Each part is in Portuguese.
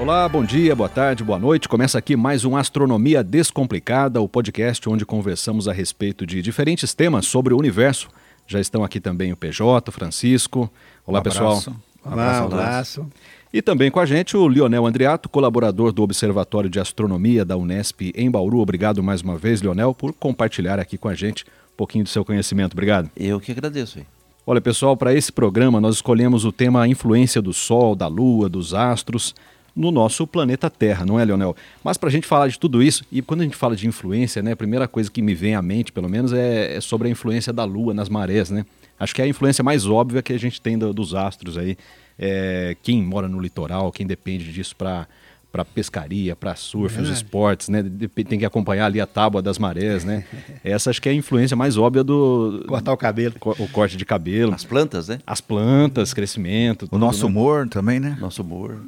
Olá, bom dia, boa tarde, boa noite. Começa aqui mais um Astronomia Descomplicada, o podcast onde conversamos a respeito de diferentes temas sobre o universo. Já estão aqui também o PJ, o Francisco. Olá, Um pessoal. Olá, Abraço, um abraço. E também com a gente o Lionel Andriato, colaborador do Observatório de Astronomia da Unesp em Bauru. Obrigado mais uma vez, Lionel, por compartilhar aqui com a gente um pouquinho do seu conhecimento. Obrigado. Eu que agradeço. Hein? Olha, pessoal, para esse programa nós escolhemos o tema influência do Sol, da Lua, dos astros no nosso planeta Terra, não é, Leonel? Mas para a gente falar de tudo isso, e quando a gente fala de influência, né, a primeira coisa que me vem à mente, pelo menos, é, é sobre a influência da Lua nas marés, né? Acho que é a influência mais óbvia que a gente tem do- dos astros aí. É, quem mora no litoral, quem depende disso para para pescaria, para surf, os Verdade. esportes, né? Tem que acompanhar ali a tábua das marés, né? Essa acho que é a influência mais óbvia do Cortar o cabelo. co- o corte de cabelo. As plantas, né? As plantas, crescimento. O tudo, nosso né? humor também, né? Nosso humor.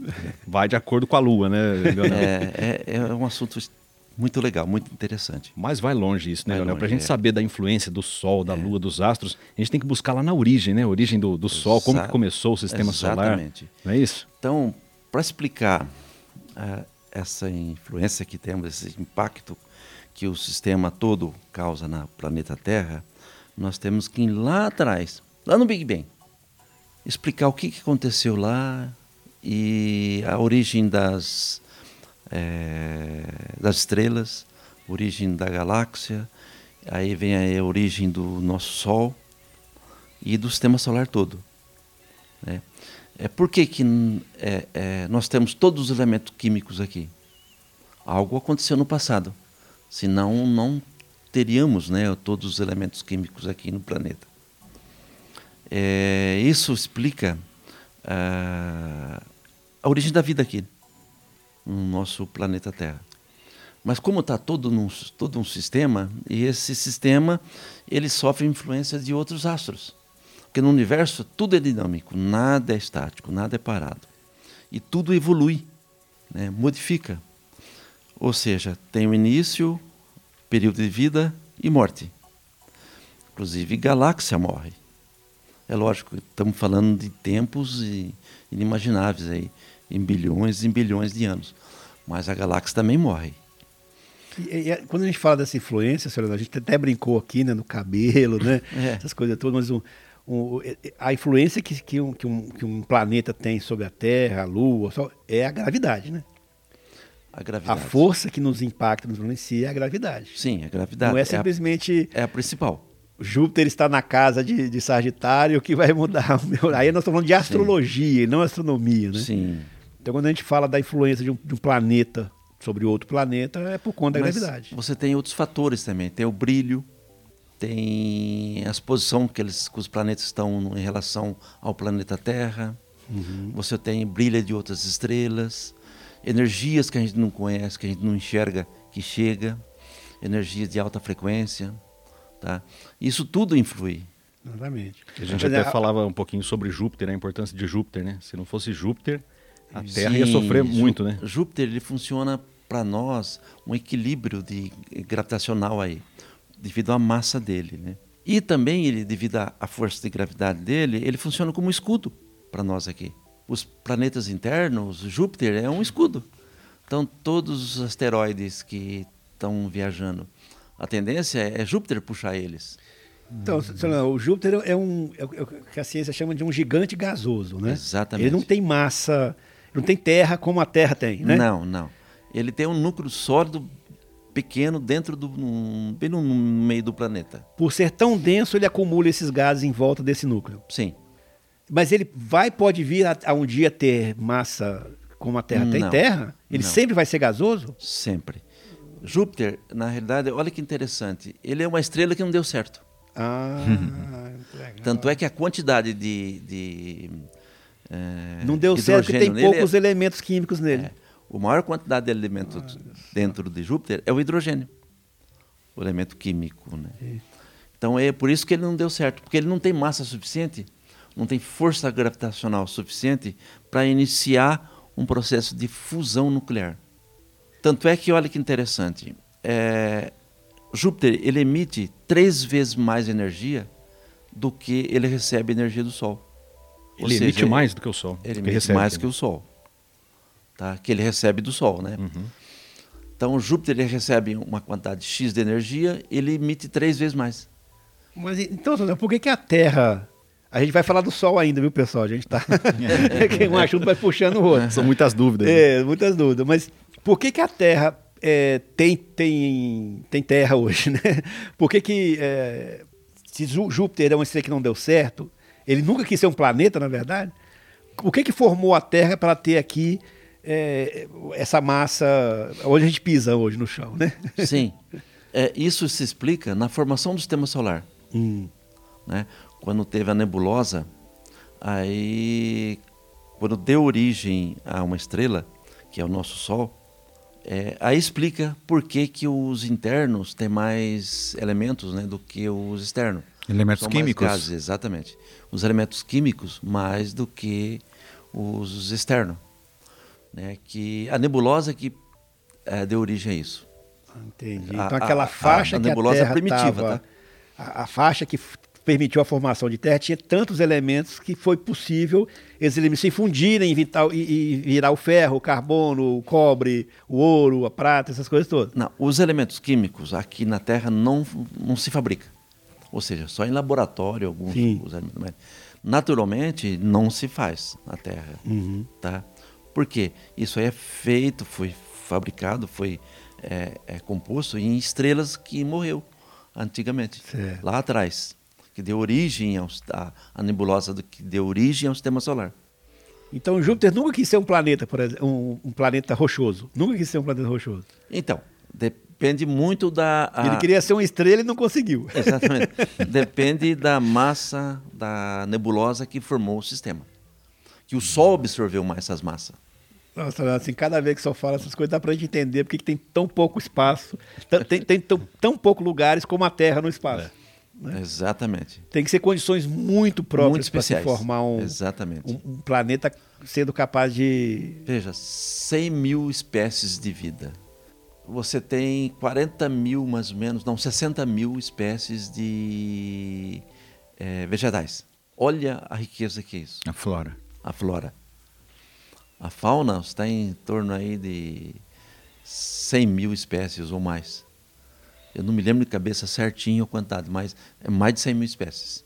Vai de acordo com a lua, né, Leonel? É, é, é um assunto muito legal, muito interessante. Mas vai longe isso, né, Leonel? Pra longe, gente é. saber da influência do Sol, da Lua, dos astros, a gente tem que buscar lá na origem, né? A origem do, do Sol, como que Exa- começou o sistema solar. Exatamente. Não é isso? Então, para explicar ah, essa influência que temos, esse impacto que o sistema todo causa na planeta Terra, nós temos que ir lá atrás, lá no Big Bang, explicar o que, que aconteceu lá e a origem das, eh, das estrelas, origem da galáxia, aí vem a origem do nosso Sol e do sistema solar todo. Né? É, por que, que é, é, nós temos todos os elementos químicos aqui? Algo aconteceu no passado, senão não teríamos né, todos os elementos químicos aqui no planeta. É, isso explica ah, a origem da vida aqui, no nosso planeta Terra. Mas como está todo, todo um sistema, e esse sistema ele sofre influência de outros astros. Porque no universo tudo é dinâmico, nada é estático, nada é parado. E tudo evolui, né, modifica. Ou seja, tem o início, período de vida e morte. Inclusive, galáxia morre. É lógico, estamos falando de tempos inimagináveis, aí, em bilhões e bilhões de anos. Mas a galáxia também morre. E, e, quando a gente fala dessa influência, senhora, a gente até brincou aqui né, no cabelo, né? É. Essas coisas todas, mas um- um- a influência que, que, um, que, um, que um planeta tem sobre a Terra, a Lua, Sol, é a gravidade, né? A A gravidade. força que nos impacta, nos influencia é a gravidade. Sim, a gravidade. Não é a- simplesmente é a principal. Júpiter está na casa de, de Sagitário que vai mudar. Aí nós estamos falando de astrologia e não astronomia, né? Sim. Então quando a gente fala da influência de um, de um planeta sobre outro planeta, é por conta da Mas gravidade. Você tem outros fatores também. Tem o brilho, tem a exposição que, eles, que os planetas estão em relação ao planeta Terra. Uhum. Você tem brilho de outras estrelas, energias que a gente não conhece, que a gente não enxerga, que chega, energias de alta frequência. Tá? Isso tudo influi. Exatamente. A gente até é, falava um pouquinho sobre Júpiter, a importância de Júpiter, né? Se não fosse Júpiter, a Sim, Terra ia sofrer muito, né? Júpiter ele funciona para nós um equilíbrio de gravitacional aí, devido à massa dele, né? E também ele, devido à força de gravidade dele, ele funciona como um escudo para nós aqui. Os planetas internos, Júpiter é um escudo. Então todos os asteroides que estão viajando, a tendência é Júpiter puxar eles. Então, o Júpiter é um é é o que a ciência chama de um gigante gasoso, né? Exatamente. Ele não tem massa, não tem terra como a Terra tem, né? Não, não. Ele tem um núcleo sólido pequeno dentro do num- bem no meio do planeta. Por ser tão denso, ele acumula esses gases em volta desse núcleo. Sim. Mas ele vai pode vir a, a um dia ter massa como a Terra tem Não, terra? Ele não. sempre vai ser gasoso? Sempre. Júpiter, na realidade, olha que interessante. Ele é uma estrela que não deu certo. Ah, legal. Tanto é que a quantidade de. de eh, não deu certo porque tem poucos é- elementos químicos nele. é, a maior quantidade de elementos dentro de Júpiter é o hidrogênio, o elemento químico. Né? Então é por isso que ele não deu certo, porque ele não tem massa suficiente, não tem força gravitacional suficiente para iniciar um processo de fusão nuclear. Tanto é que, olha que interessante, é, Júpiter ele emite três vezes mais energia do que ele recebe energia do Sol. Ou Ele seja, emite mais do que o Sol. Ele emite recebe, mais né? que o Sol. Tá? que ele recebe do Sol. Né? Uhum. Então, Júpiter ele recebe uma quantidade X de energia, ele emite três vezes mais. Mas então, por que, que a Terra. A gente vai falar do Sol ainda, viu, pessoal? A gente tá. um assunto vai puxando o outro. São muitas dúvidas. né? É, muitas dúvidas. Mas por que, que a Terra é, tem, tem, tem terra hoje, né? Por que, que é, se Jú- Júpiter é uma estrela que não deu certo, ele nunca quis ser um planeta, na verdade, o que, que formou a Terra para ter aqui é, essa massa onde a gente pisa hoje no chão, né? Sim. É, isso se explica na formação do sistema solar. Hum. né? Quando teve a nebulosa, aí quando deu origem a uma estrela, que é o nosso Sol, é, aí explica por que, que os internos têm mais elementos né, do que os externos. Elementos São mais químicos. gases, exatamente. Os elementos químicos mais do que os externos. Né? Que a nebulosa que eh, deu origem a isso. Entendi. A- Então a- aquela a- faixa a que a nebulosa primitiva, tava- tá? a, a faixa que permitiu a formação de Terra tinha tantos elementos que foi possível esses elementos se fundirem e, vitar- e- e virar o ferro, o carbono, o cobre, o ouro, a prata, essas coisas todas. Não, os elementos químicos aqui na Terra não, não se fabrica. Ou seja, só em laboratório alguns Sim. os elementos, naturalmente não se faz na Terra, Uhum. tá? Por quê? Isso aí é feito, foi fabricado, foi é, é composto em estrelas que morreu antigamente, Certo. lá atrás, que deu origem ao, a, a nebulosa do, que deu origem ao sistema solar. Então Júpiter nunca quis ser um planeta, por exemplo, um, um planeta rochoso. Nunca quis ser um planeta rochoso. Então, depende muito da a- Ele queria ser uma estrela e não conseguiu. Exatamente. Depende da massa da nebulosa que formou o sistema. Que o Sol absorveu mais essas massas. Nossa, assim, cada vez que o senhor fala essas coisas, dá pra gente entender porque que tem tão pouco espaço, tem, tem tão, tão pouco lugares como a Terra no espaço. Né? Exatamente. Tem que ser condições muito próprias para se formar um, Exatamente. um, um planeta sendo capaz de. Veja, 100 mil espécies de vida. Você tem 40 mil, mais ou menos, não, 60 mil espécies de eh, vegetais. Olha a riqueza que é isso. A flora. A flora. A fauna está em torno aí de 100 mil espécies ou mais. Eu não me lembro de cabeça certinho a quantidade, mas é mais de 100 mil espécies.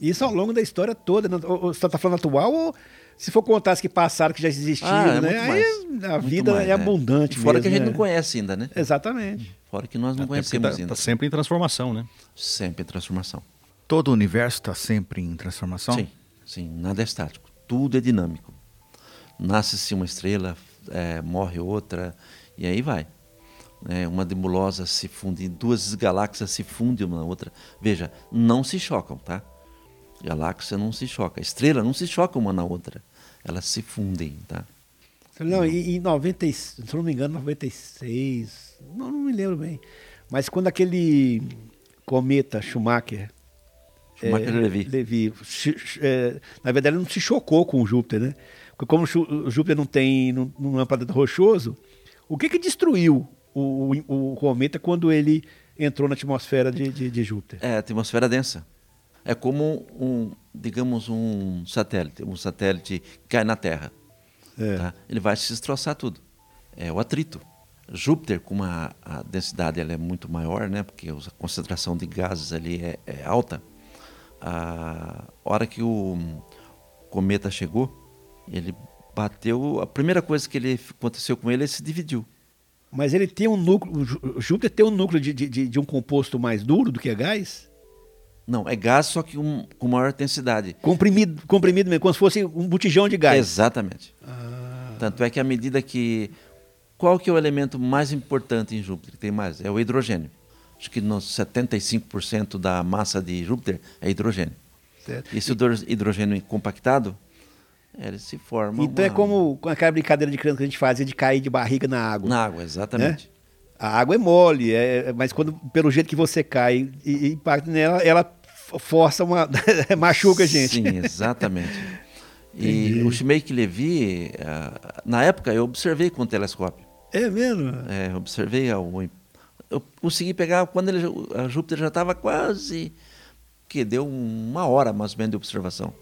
Isso ao longo da história toda. né? Você está falando atual ou se for contar as que passaram, que já existiam, Ah, é né? Aí a Muito vida mais, é né? abundante. Fora mesmo, que a gente né? não conhece ainda, né? Exatamente. Fora que nós não Até conhecemos tá, ainda. tá sempre em transformação, né? Sempre em transformação. Todo o universo está sempre em transformação? Sim, sim, nada é estático. Tudo é dinâmico. Nasce-se uma estrela, é, morre outra, e aí vai. É, uma nebulosa se funde, duas galáxias se fundem uma na outra. Veja, não se chocam, tá? Galáxia não se choca. Estrela não se choca uma na outra. Elas se fundem, tá? Não, e em 90, e- se não me engano, 96, não, não me lembro bem. Mas quando aquele cometa Schumacher. Levy, chi- chi- é, na verdade, ele não se chocou com o Júpiter, né? Porque como o Júpiter não tem, não, não é um planeta rochoso, o que que destruiu o, o, o cometa quando ele entrou na atmosfera de, de, de Júpiter? É atmosfera densa. É como um, digamos, um satélite. Um satélite que cai na Terra. É. tá? Ele vai se destroçar tudo. É o atrito. Júpiter, como a, a densidade ela é muito maior, né? Porque a concentração de gases ali é, é alta. A hora que o cometa chegou, ele bateu. A primeira coisa que ele aconteceu com ele, ele se dividiu. Mas ele tem um núcleo, Júpiter tem um núcleo de, de, de- de um composto mais duro do que é gás? Não, é gás, só que um, com maior densidade. Comprimido, comprimido mesmo, como se fosse um botijão de gás. Exatamente. Ah, Tanto é que à medida que. Qual que é o elemento mais importante em Júpiter? que Tem mais? É o hidrogênio. Acho que nos 75% da massa de Júpiter é hidrogênio. certo. E esse hidro- hidrogênio compactado, ele se forma. Então é uma- como com aquela brincadeira de criança que a gente fazia de cair de barriga na água. Na água, exatamente. A água é mole, é- mas quando pelo jeito que você cai e, e impacta nela, ela força uma. machuca a gente. Sim, exatamente. E o Schmeck Levy, ah, na época eu observei com o telescópio. É mesmo? É, observei o. Eu consegui pegar quando ele, a Júpiter já estava quase. que deu uma hora mais ou menos de observação.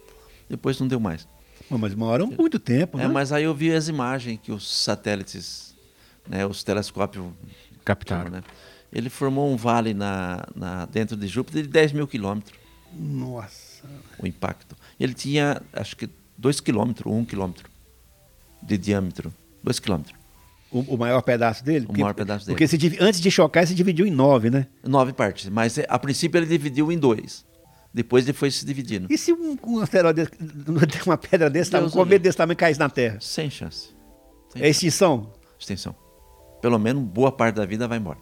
Depois não deu mais. Mas demoram muito tempo, É, né? mas aí eu vi as imagens que os satélites, né, os telescópios Captaram. né? Ele formou um vale na, na- dentro de Júpiter de 10 mil quilômetros, Nossa. o impacto. Ele tinha, acho que, 2 quilômetros, 1 quilômetro de diâmetro. 2 quilômetros. O, o maior pedaço dele? O maior pedaço dele. Porque se antes de chocar, se dividiu em nove, né? Nove partes, mas eh, a princípio ele dividiu em dois. Depois ele foi se dividindo. E se um, um asteroide, uma pedra desse, um cometa desse tamanho caísse na Terra? Sem chance. Sem É extinção? extensão. Pelo menos boa parte da vida vai embora.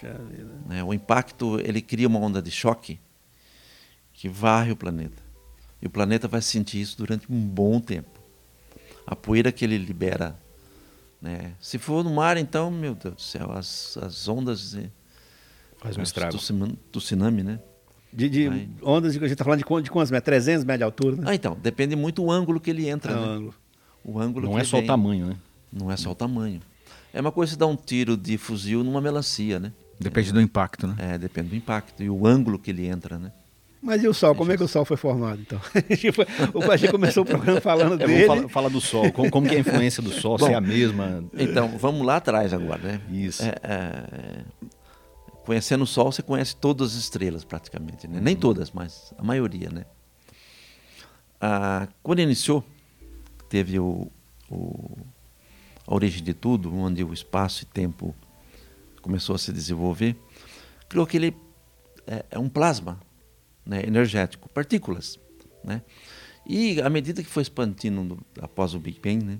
Puxa vida. né? O impacto ele cria uma onda de choque que varre o planeta. E o planeta vai sentir isso durante um bom tempo. A poeira que ele libera. Né? Se for no mar, então, meu Deus do céu, as, as ondas Faz um as estrago. do, tsunami- do tsunami, né? De, de Vai. ondas, de, a gente está falando de, de quantos metros? 300 metros de altura, né? Ah, então, depende muito do ângulo que ele entra. É o né? ângulo. O ângulo Não que é só o vem. tamanho, né? Não é só o tamanho. É uma coisa você dar um tiro de fuzil numa melancia, né? Depende do impacto, né? É, depende do impacto e o ângulo que ele entra, né? Mas e o Sol? Como é que o Sol foi formado, então? Tipo, o Pajé começou o programa falando É, dele. vamos falar, falar do Sol. Como, como que é a influência do Sol? se é a mesma? Então, vamos lá atrás agora, né? Isso. É, é, conhecendo o Sol, você conhece todas as estrelas praticamente, né? Nem todas, mas a maioria, né? Ah, quando iniciou, teve o, o- a origem de tudo, onde o espaço e tempo começou a se desenvolver, criou que ele é, é um plasma né, energético, partículas, né? E à medida que foi expandindo após o Big Bang, né,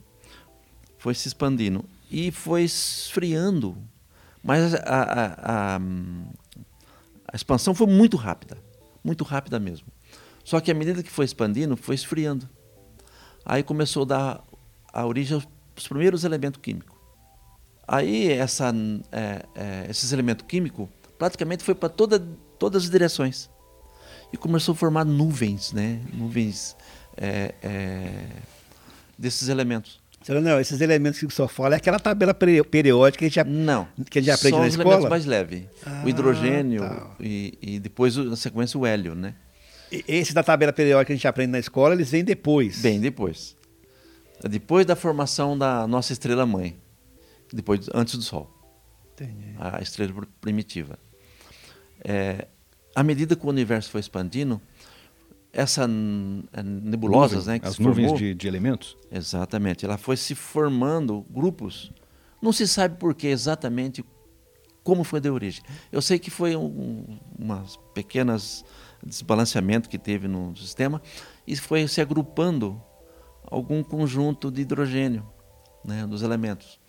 foi se expandindo e foi esfriando, mas a, a- a- a expansão foi muito rápida, muito rápida mesmo. Só que à medida que foi expandindo, foi esfriando. Aí começou a dar a origem aos primeiros elementos químicos. Aí essa, é, é, esses elementos químicos praticamente foi para toda, todas as direções. E começou a formar nuvens, né? Nuvens é, é, desses elementos. Não, esses elementos que o senhor fala é aquela tabela peri- periódica que a gente já, Não. que a gente aprende são na os escola. elementos mais leves. Ah, o hidrogênio tá. e, e depois, na sequência, o hélio, né? E- Esse da tabela periódica que a gente aprende na escola, eles vêm depois. Bem depois. Depois da formação da nossa estrela-mãe. Depois, antes do Sol. Entendi. a estrela pr- primitiva. É, à medida que o universo foi expandindo, essas nebulosas, né, que As se nuvens formou, de, de elementos? exatamente, ela foi se formando grupos. Não se sabe por que exatamente como foi de origem. Eu sei que foi um, umas pequenas desbalanceamento que teve no sistema e foi se agrupando algum conjunto de hidrogênio, né, dos elementos.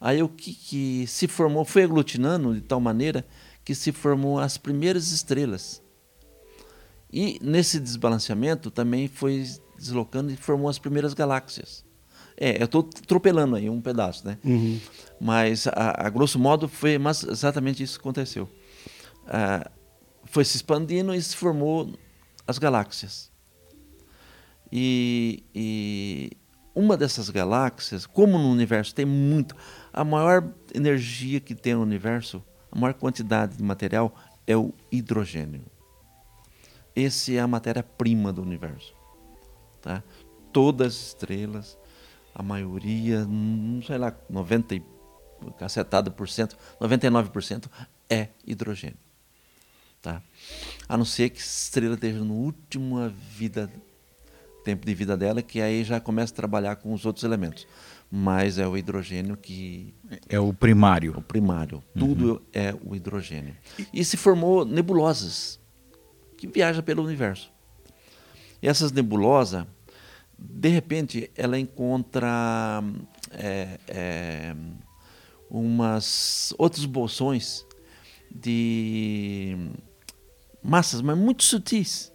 Aí o que, que se formou foi aglutinando de tal maneira que se formou as primeiras estrelas. E nesse desbalanceamento também foi deslocando e formou as primeiras galáxias. É, eu estou atropelando aí um pedaço, né? Uhum. Mas, a, a grosso modo, foi mas exatamente isso que aconteceu. Ah, foi se expandindo e se formou as galáxias. E, e uma dessas galáxias, como no universo tem muito, a maior energia que tem no universo, a maior quantidade de material é o hidrogênio. Esse é a matéria-prima do universo. Tá? Todas as estrelas, a maioria, não sei lá, 90 e cacetada por cento, 99% é hidrogênio. Tá? A não ser que a estrela esteja no último vida, tempo de vida dela, que aí já começa a trabalhar com os outros elementos. Mas é o hidrogênio que É o primário. o primário. Tudo é o hidrogênio. E se formou nebulosas que viajam pelo universo. E essas nebulosas, de repente, ela encontra é, é, umas outros bolsões de massas, mas muito sutis,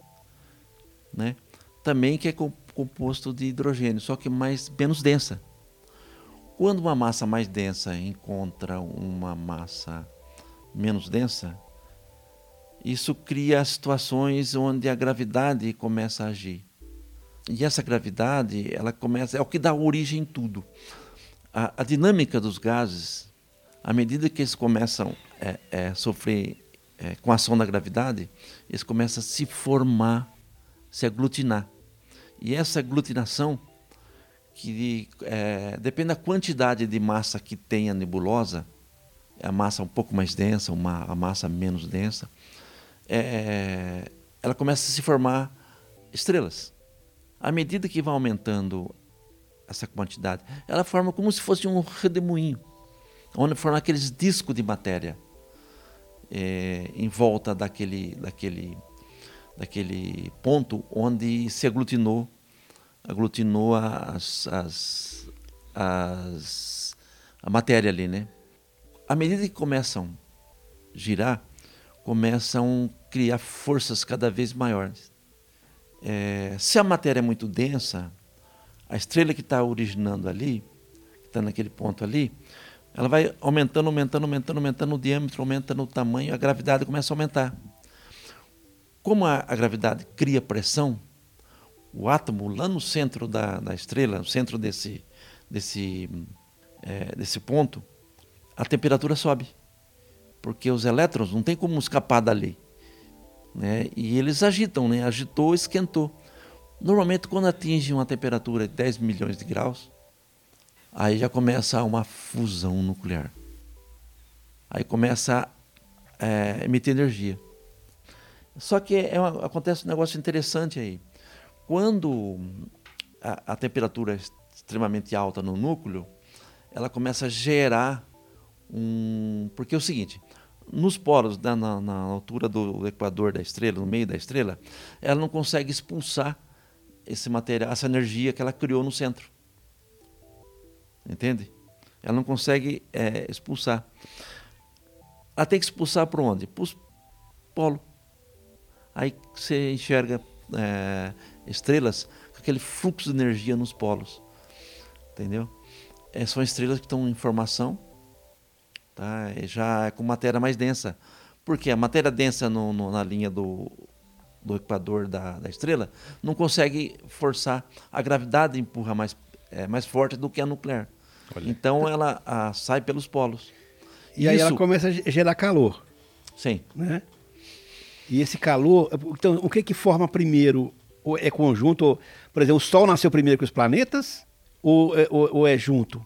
né? Também que é co- composto de hidrogênio, só que mais menos densa. Quando uma massa mais densa encontra uma massa menos densa, isso cria situações onde a gravidade começa a agir. E essa gravidade, ela começa, é o que dá origem em tudo. A, a dinâmica dos gases, à medida que eles começam a é, é, sofrer é, com a ação da gravidade, eles começam a se formar, se aglutinar. E essa aglutinação, que é, depende da quantidade de massa que tem a nebulosa, a massa um pouco mais densa, uma, a massa menos densa, é, ela começa a se formar estrelas. À medida que vai aumentando essa quantidade, ela forma como se fosse um redemoinho, onde forma aqueles discos de matéria é, em volta daquele, daquele, daquele ponto onde se aglutinou, aglutinou as, as, as, a matéria ali, né? À medida que começam a girar, começam a criar forças cada vez maiores. É, se a matéria é muito densa, a estrela que está originando ali, que está naquele ponto ali, ela vai aumentando, aumentando, aumentando, aumentando o diâmetro, aumentando o tamanho, a gravidade começa a aumentar. Como a, a gravidade cria pressão, o átomo lá no centro da, da estrela, no centro desse, desse, é, desse ponto, a temperatura sobe. Porque os elétrons não tem como escapar dali. Né? E eles agitam, né? agitou, esquentou. Normalmente, quando atinge uma temperatura de 10 milhões de graus, aí já começa uma fusão nuclear. Aí começa a é, emitir energia. Só que é uma, acontece um negócio interessante aí. Quando a, a temperatura é extremamente alta no núcleo, ela começa a gerar um. Porque é o seguinte: nos polos, na, na, na, altura do equador da estrela, no meio da estrela, ela não consegue expulsar esse material, essa energia que ela criou no centro. Entende? Ela não consegue é, expulsar. Ela tem que expulsar para onde? Para os polos. Aí você enxerga é, estrelas com aquele fluxo de energia nos polos. Entendeu? É, são estrelas que estão em formação, tá? já é com matéria mais densa. Porque a matéria densa no, no, na linha do, do equador da, da, estrela não consegue forçar. A gravidade empurra mais, é, mais forte do que a nuclear. Olha. Então ela a, sai pelos polos. E Isso, aí ela começa a gerar calor. Sim. Né? E esse calor, então o que que forma primeiro? Ou é conjunto? Por exemplo, o Sol nasceu primeiro que os planetas? Ou, é, ou, ou é junto?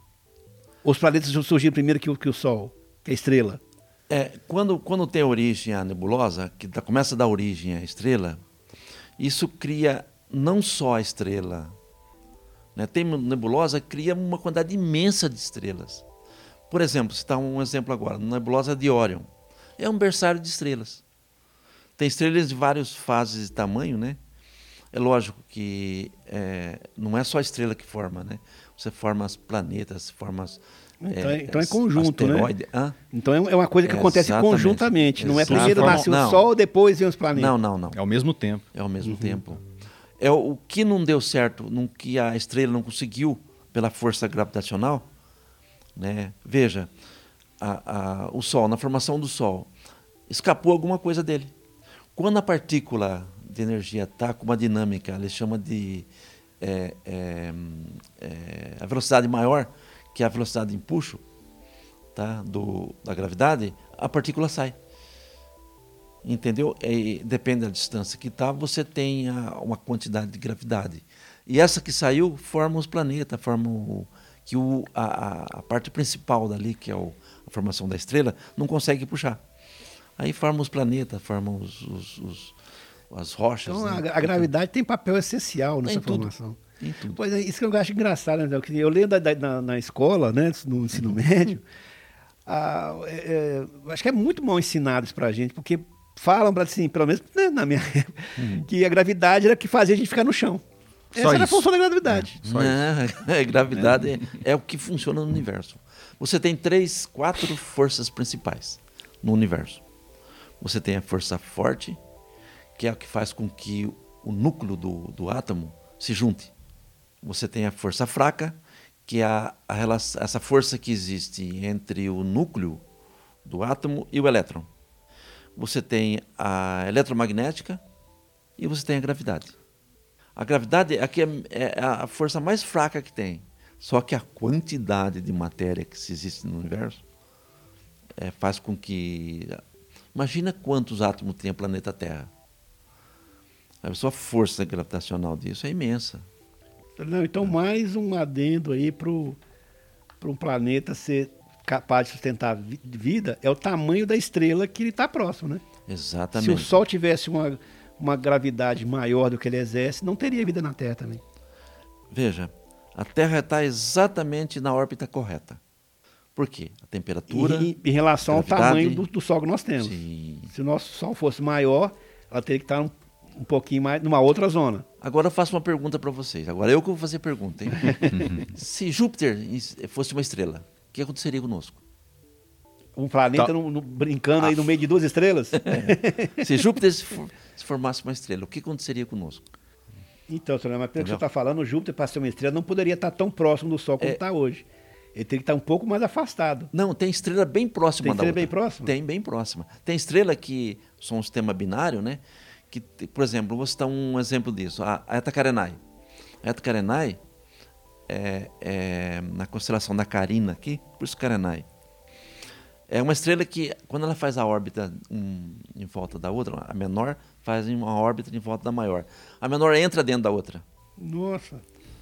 Os planetas surgiram primeiro que o, que o Sol, que a estrela? É, quando, quando tem origem a nebulosa, que dá, começa a dar origem à estrela, isso cria não só a estrela, né? Tem nebulosa cria uma quantidade imensa de estrelas. Por exemplo, citar um exemplo agora, a nebulosa de Orion. É um berçário de estrelas. Tem estrelas de várias fases de tamanho, né? É lógico que é, não é só a estrela que forma, né? Você forma os planetas, forma as, então é, então é conjunto, né? Hã? Então é, é uma coisa que acontece Exatamente. conjuntamente. Não é primeiro nasce o Sol, depois vem os planetas. Não, não, não. É ao mesmo tempo. É ao mesmo uhum. tempo. É o que não deu certo, no que a estrela não conseguiu pela força gravitacional, né? Veja, a, a, o Sol, na formação do Sol, escapou alguma coisa dele. Quando a partícula de energia está com uma dinâmica, ele chama de é, é, é, a velocidade maior que é a velocidade de empuxo tá, do, da gravidade, a partícula sai. Entendeu? E, depende da distância que está, você tem a, uma quantidade de gravidade. E essa que saiu forma os planetas, forma o, que o, a, a, parte principal dali, que é o, a formação da estrela, não consegue puxar. Aí forma os planetas, forma os, os, os as rochas. Então né? a, a, gravidade tem papel essencial nessa formação. Pois é, isso que eu acho engraçado, né? Eu lembro da, da, na, na, escola, né, no ensino médio, ah, é, é, acho que é muito mal ensinado isso pra gente, porque falam para assim, pelo menos né, na minha época, uhum. que a gravidade era o que fazia a gente ficar no chão. Só Essa isso. era a função da gravidade. É, só Não, isso. gravidade é. é o que funciona no universo. Você tem três, quatro forças principais no universo. Você tem a força forte, que é o que faz com que o núcleo do, do átomo se junte. Você tem a força fraca, que é a, a relação, essa força que existe entre o núcleo do átomo e o elétron. Você tem a eletromagnética e você tem a gravidade. A gravidade aqui é, é a força mais fraca que tem. Só que a quantidade de matéria que existe no universo é, faz com que. Imagina quantos átomos tem o planeta Terra. A sua força gravitacional disso é imensa. Não, então, mais um adendo aí para um planeta ser capaz de sustentar vi- vida é o tamanho da estrela que ele está próximo, né? Exatamente. Se o Sol tivesse uma, uma gravidade maior do que ele exerce, não teria vida na Terra também. Veja, a Terra está exatamente na órbita correta. Por quê? A temperatura. E, em relação ao tamanho do, do Sol que nós temos. Sim. Se o nosso Sol fosse maior, ela teria que estar um, um pouquinho mais numa outra zona. Agora eu faço uma pergunta para vocês. Agora eu que vou fazer pergunta, hein? Se Júpiter is- fosse uma estrela, o que aconteceria conosco? Um planeta Tá. no- no- brincando aí no meio de duas estrelas. Se Júpiter se, for- se formasse uma estrela, o que aconteceria conosco? Então, senhor, mas pelo que você está falando, o Júpiter, para ser uma estrela, não poderia estar tão próximo do Sol como É. está hoje. Ele teria que estar um pouco mais afastado. Não, tem estrela bem próxima Tem da estrela outra. bem próxima? Tem, bem próxima. Tem estrela que são um sistema binário, né? Que, por exemplo, vou citar um exemplo disso. A, Eta Carenae. A Eta Carenae é, é na constelação da Carina aqui, por isso Carenae. É uma estrela que, quando ela faz a órbita um, em volta da outra, a menor faz uma órbita em volta da maior. A menor entra dentro da outra, Nossa.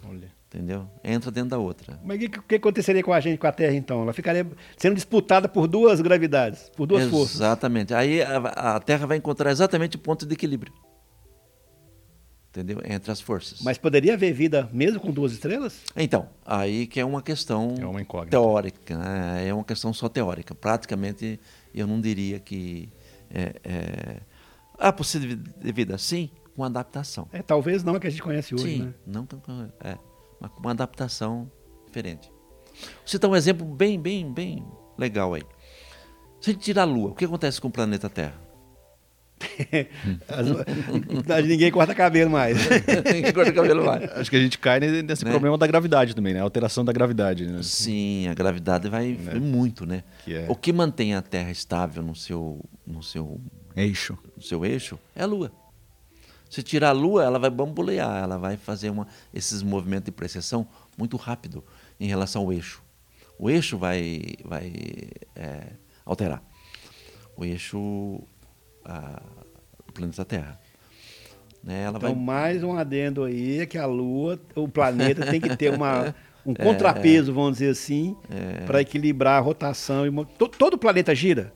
Olha. Entendeu? Entra dentro da outra. Mas o que, que aconteceria com a gente, com a Terra, então? Ela ficaria sendo disputada por duas gravidades, por duas forças. Exatamente. Aí a, a Terra vai encontrar exatamente o ponto de equilíbrio. Entendeu? Entre as forças. Mas poderia haver vida mesmo com duas estrelas? Então, aí que é uma questão É uma teórica, né? é uma questão só teórica. Praticamente, eu não diria que é, é, há possibilidade de vida, sim, com adaptação. É, talvez não a que a gente conhece hoje, sim, né? não é, mas com uma adaptação diferente. Vou citar um exemplo bem, bem, bem legal aí. Se a gente tirar a Lua, o que acontece com o planeta Terra? As- Ninguém corta cabelo mais. Ninguém corta cabelo mais. Acho que a gente cai ne- nesse Né? problema da gravidade também, né? A alteração da gravidade, né? Sim, a gravidade vai vai muito, né? Que é- O que mantém a Terra estável no seu, no seu, Eixo. no seu eixo é a Lua. Se tirar a Lua, ela vai bambolear, ela vai fazer uma, esses movimentos de precessão muito rápido em relação ao eixo. O eixo vai, vai é, alterar. O eixo a, do planeta Terra. Né? Ela Então, vai mais um adendo aí é que a Lua, o planeta tem que ter uma, É. um contrapeso, vamos dizer assim, para equilibrar a rotação. e mo- to- Todo o planeta gira?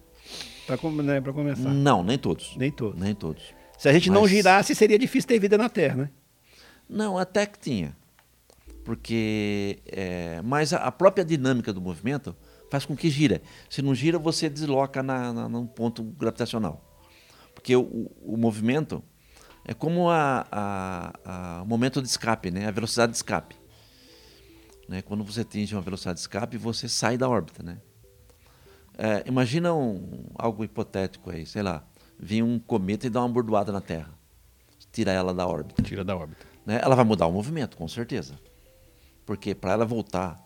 Para né, começar. Não, nem todos. Nem todos. Nem todos. Se a gente não Mas- girasse, seria difícil ter vida na Terra, né? Não, até que tinha. Porque. É, mas a, a própria dinâmica do movimento faz com que gira. Se não gira, você desloca na, na, num ponto gravitacional. Porque o, o- o movimento é como a, a- a- o momento de escape, né? a velocidade de escape. Né? Quando você atinge uma velocidade de escape, você sai da órbita. Né? É, imagina um- algo hipotético aí, sei lá, vir um cometa e dar uma bordoada na Terra. Tira ela da órbita Tira da órbita. né, ela vai mudar o movimento, com certeza. Porque para ela voltar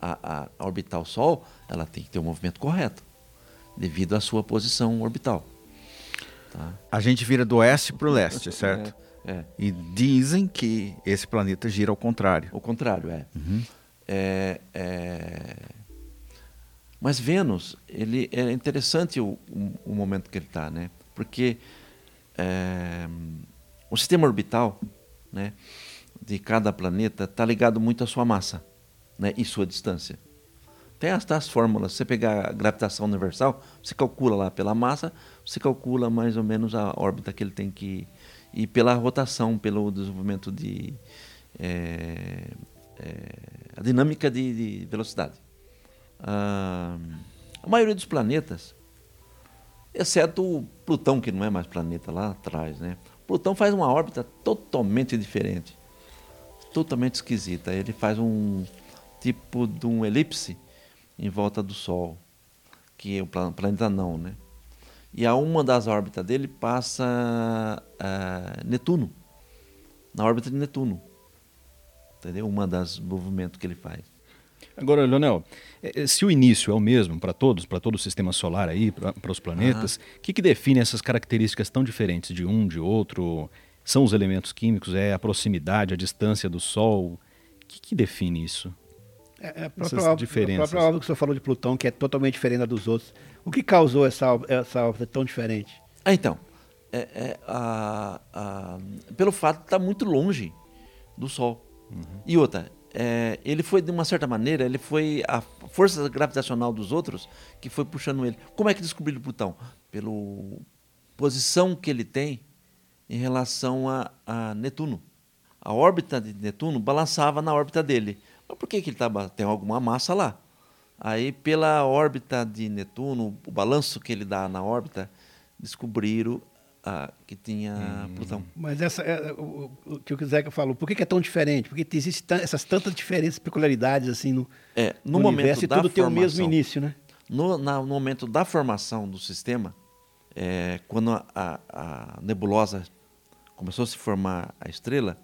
a, a- orbitar o Sol, ela tem que ter o movimento correto, devido à sua posição orbital. Tá? A gente vira do oeste para o leste, certo? É, é. E dizem que esse planeta gira ao contrário. O contrário, é. É, é. Mas Vênus, ele é interessante o, o- o momento que ele está, né? Porque é, o sistema orbital, né, de cada planeta está ligado muito à sua massa, né, e sua distância. Tem as, as fórmulas. Você pegar a gravitação universal, você calcula lá pela massa, você calcula mais ou menos a órbita que ele tem que e pela rotação, pelo desenvolvimento de é, é, a dinâmica de, de velocidade. Ah, a maioria dos planetas, exceto o Plutão, que não é mais planeta lá atrás, né? Plutão faz uma órbita totalmente diferente, totalmente esquisita. Ele faz um tipo de um elipse em volta do Sol, que o pla- planeta não, né? E a uma das órbitas dele passa ah, Netuno, na órbita de Netuno. Entendeu? Uma das movimentos que ele faz. Agora, Leonel, eh, eh, se o início é o mesmo para todos, para todo o sistema solar aí, para os planetas, o que, que define essas características tão diferentes de um, de outro? São os elementos químicos? É a proximidade, a distância do Sol? O que, que define isso? É, é a Essas própria, a diferenças. própria órbita que o senhor falou de Plutão, que é totalmente diferente da dos outros. O que causou essa, essa órbita tão diferente? Ah, então, é, é a, a, pelo fato de estar muito longe do Sol. Uhum. E outra, é, ele foi de uma certa maneira, ele foi a força gravitacional dos outros que foi puxando ele. Como é que descobriram Plutão? Pela posição que ele tem em relação a, a, Netuno. A órbita de Netuno balançava na órbita dele. Mas por que, que ele? Tem alguma massa lá. Aí, pela órbita de Netuno, o balanço que ele dá na órbita, descobriram ah, que tinha hum. Plutão. Mas essa, é, o, o, que o Zeca falou, por que, que, é tão diferente? Porque existem essas tantas diferenças, peculiaridades assim no, é, no, no momento e tudo tem o mesmo início, né? No, na, no momento da formação do sistema, é, quando a, a, a, nebulosa começou a se formar a estrela,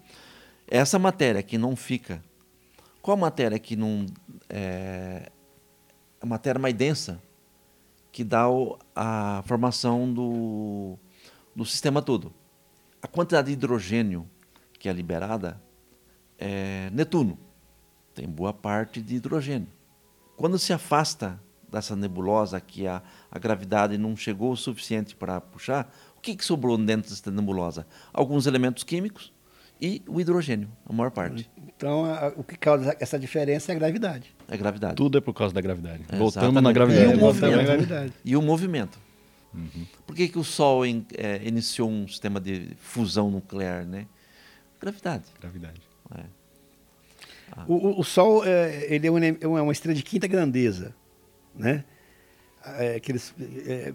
essa matéria que não fica, qual matéria que não é a matéria mais densa que dá o, a formação do no sistema todo. A quantidade de hidrogênio que é liberada é Netuno. Tem boa parte de hidrogênio. Quando se afasta dessa nebulosa que a, a gravidade não chegou o suficiente para puxar, o que, que sobrou dentro dessa nebulosa? Alguns elementos químicos e o hidrogênio, a maior parte. Então, a, o que causa essa diferença é a gravidade. É a gravidade. Tudo é por causa da gravidade. Voltamos na gravidade. E o movimento. E o movimento. Uhum. Por que, que o Sol in, é, iniciou um sistema de fusão nuclear? Né? Gravidade. Gravidade. É. Ah. O, o, Sol é, ele é uma, é uma, estrela de quinta grandeza. Né? É, aqueles, é,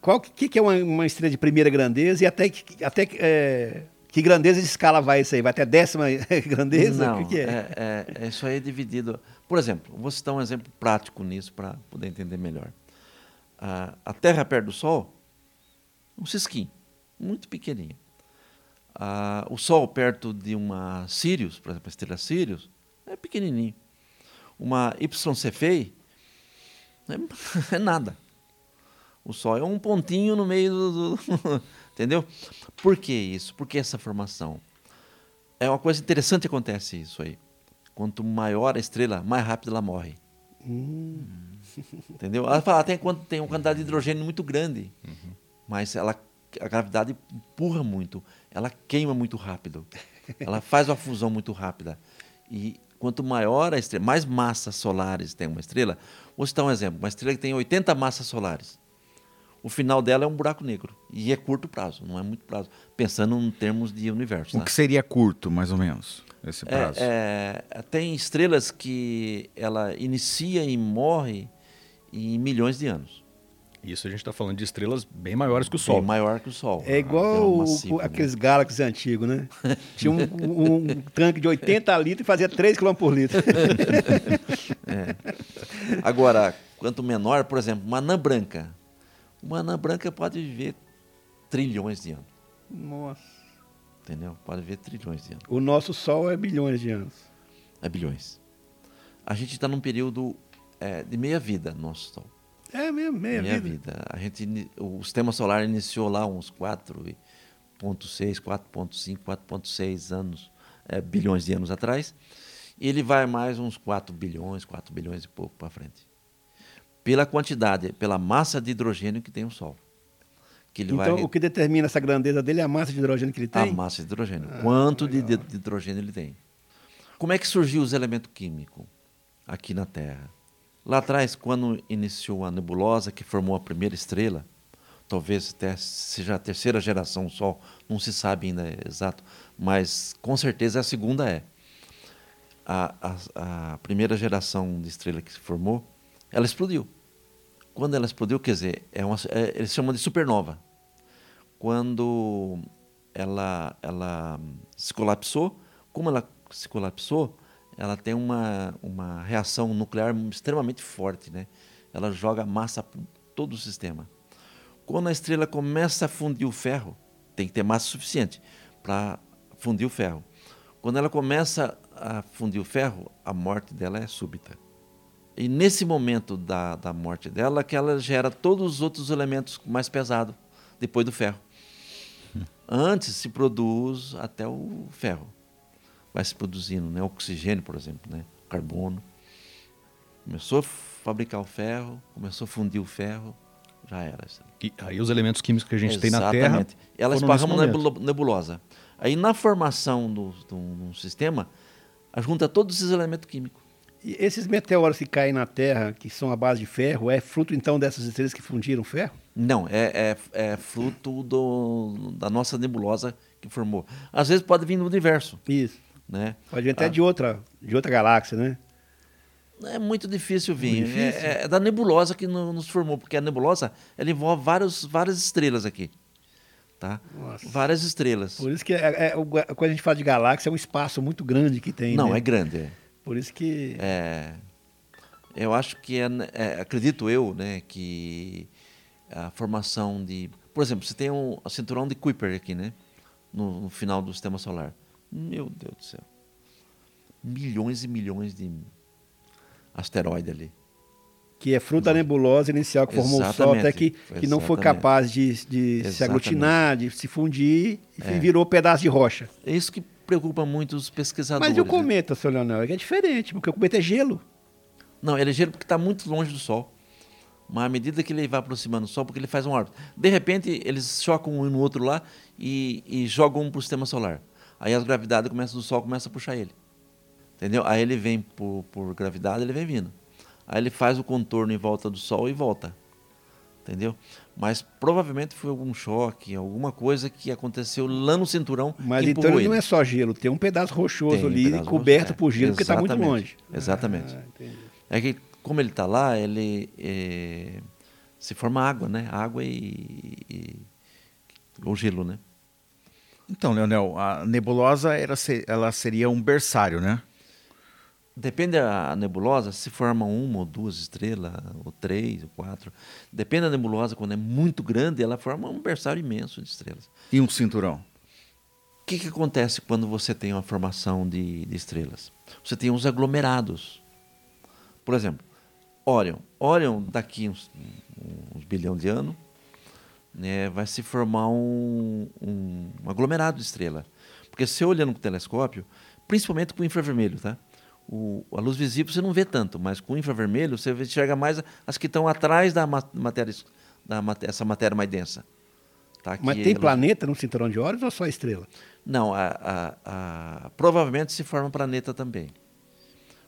qual que, que é uma, uma, estrela de primeira grandeza e até, que, até é, que grandeza de escala vai isso aí? Vai até décima grandeza? Não, o que, que é? É, é? Isso aí é dividido. Por exemplo, vou citar um exemplo prático nisso para poder entender melhor a, a Terra perto do Sol, um cisquinho, muito pequenininho. A, o Sol perto de uma Sirius, por exemplo, a estrela Sirius, é pequenininho. Uma YC Cephei é, é nada. O Sol é um pontinho no meio do, do entendeu? Por que isso? Por que essa formação? É uma coisa interessante que acontece isso aí. Quanto maior a estrela, mais rápido ela morre. Hum. Entendeu? Ela fala, tem, tem uma quantidade de hidrogênio muito grande, uhum. mas ela, a gravidade empurra muito, ela queima muito rápido, ela faz uma fusão muito rápida. E quanto maior a estrela, mais massas solares tem uma estrela, vou citar um exemplo, uma estrela que tem 80 massas solares, o final dela é um buraco negro. E é curto prazo, não é muito prazo. Pensando em termos de universo. O tá? que seria curto, mais ou menos, esse é, prazo? É, é, tem estrelas que ela inicia e morre em milhões de anos. Isso a gente está falando de estrelas bem maiores que o Sol. Bem maior que o Sol. É igual massivo, né? aqueles né? Galaxies antigos, né? Tinha um, um, um, tanque de 80 litros e fazia 3 km por litro. é. Agora, quanto menor, por exemplo, uma anã branca. Uma anã branca pode viver trilhões de anos. Nossa. Entendeu? Pode viver trilhões de anos. O nosso Sol é bilhões de anos. É bilhões. A gente está num período é, de meia vida nosso Sol. É mesmo, meia, meia vida. vida. A gente, o sistema solar iniciou lá uns 4,6, 4,5, 4,6 anos, é, bilhões de anos atrás. E ele vai mais uns 4 bilhões, 4 bilhões e pouco para frente. Pela quantidade, pela massa de hidrogênio que tem o Sol. então, vai... o que determina essa grandeza dele é a massa de hidrogênio que ele tem? A massa de hidrogênio. Ah, Quanto de, de, hidrogênio ele tem. Como é que surgiu os elementos químicos aqui na Terra? Lá atrás, quando iniciou a nebulosa, que formou a primeira estrela, talvez até seja a terceira geração Sol, não se sabe ainda exato, mas com certeza a segunda é. A, a, a primeira geração de estrela que se formou, ela explodiu. Quando ela explodiu, quer dizer, é uma, é, eles chamam de supernova. Quando ela, ela se colapsou, como ela se colapsou, ela tem uma, uma reação nuclear extremamente forte, né? Ela joga massa por todo o sistema. Quando a estrela começa a fundir o ferro, tem que ter massa suficiente para fundir o ferro. Quando ela começa a fundir o ferro, a morte dela é súbita. E nesse momento da, da morte dela, que ela gera todos os outros elementos mais pesados depois do ferro. Antes se produz até o ferro vai se produzindo, né? Oxigênio, por exemplo, né? Carbono. Começou a fabricar o ferro, começou a fundir o ferro. Já era. E aí os elementos químicos que a gente tem na Terra. Exatamente. Ela foram nesse esparrama momento. nebulo- nebulosa. Aí na formação do, do, do sistema, junta todos esses elementos químicos. E esses meteoros que caem na Terra, que são a base de ferro, é fruto então dessas estrelas que fundiram ferro? Não, é, é, é fruto do, da nossa nebulosa que formou. Às vezes pode vir do universo, Isso. Né? Pode vir até Ah. de, outra, de outra galáxia, né? É muito difícil vir. Difícil? É, é da nebulosa que no- nos formou, porque a nebulosa ela envolve vários, várias estrelas aqui. Tá? Nossa. Várias estrelas. Por isso que é, é, quando a gente fala de galáxia, é um espaço muito grande que tem. Não, né? é grande. É. Por isso que. É, eu acho que é, é, acredito eu, né, que a formação de, por exemplo, você tem um cinturão de Kuiper aqui, né, no, no final do sistema solar. Meu Deus do céu, milhões e milhões de asteroides ali. que é fruto da nebulosa inicial que formou o Sol, Exatamente, até que, que não foi exatamente. capaz de, de se Exatamente. aglutinar, de se fundir e É. virou pedaço de rocha. É isso que preocupa muito os pesquisadores. Mas e o né? cometa, seu Leonel? É que é diferente, porque o cometa é gelo. Não, ele é gelo porque está muito longe do Sol. Mas à medida que ele vai aproximando do Sol, porque ele faz uma órbita. De repente, eles chocam um no outro lá e, e jogam um para o sistema solar. Aí as gravidades começam do Sol começam a puxar ele. Entendeu? Aí ele vem por, por gravidade, ele vem vindo. Aí ele faz o contorno em volta do Sol e volta. Entendeu? Mas provavelmente foi algum choque, alguma coisa que aconteceu lá no cinturão. Mas então ele não é só gelo, tem um pedaço rochoso Tem um ali, pedaço coberto rochoso, por gelo, é. porque está muito longe. exatamente. Ah. É que, como ele está lá, ele é, se forma água, né? Água e, e o gelo, né? Então, Leonel, a nebulosa era, ela seria um berçário, né? Depende da nebulosa, se forma uma ou duas estrelas, ou três, ou quatro. Depende da nebulosa, quando é muito grande, ela forma um berçário imenso de estrelas. E um cinturão. O que, que acontece quando você tem uma formação de, de estrelas? Você tem uns aglomerados. Por exemplo, Orion. Orion, daqui uns, uns bilhão de anos, né, vai se formar um, um aglomerado de estrela. Porque se olhando com o telescópio, principalmente com o infravermelho, tá? O, a luz visível você não vê tanto, mas com o infravermelho você enxerga mais as que estão atrás da ma- matéria, da maté- essa matéria mais densa. Tá? Mas Que tem ela- planeta no cinturão de Órion ou só estrela? não, a, a- a- provavelmente se forma planeta também.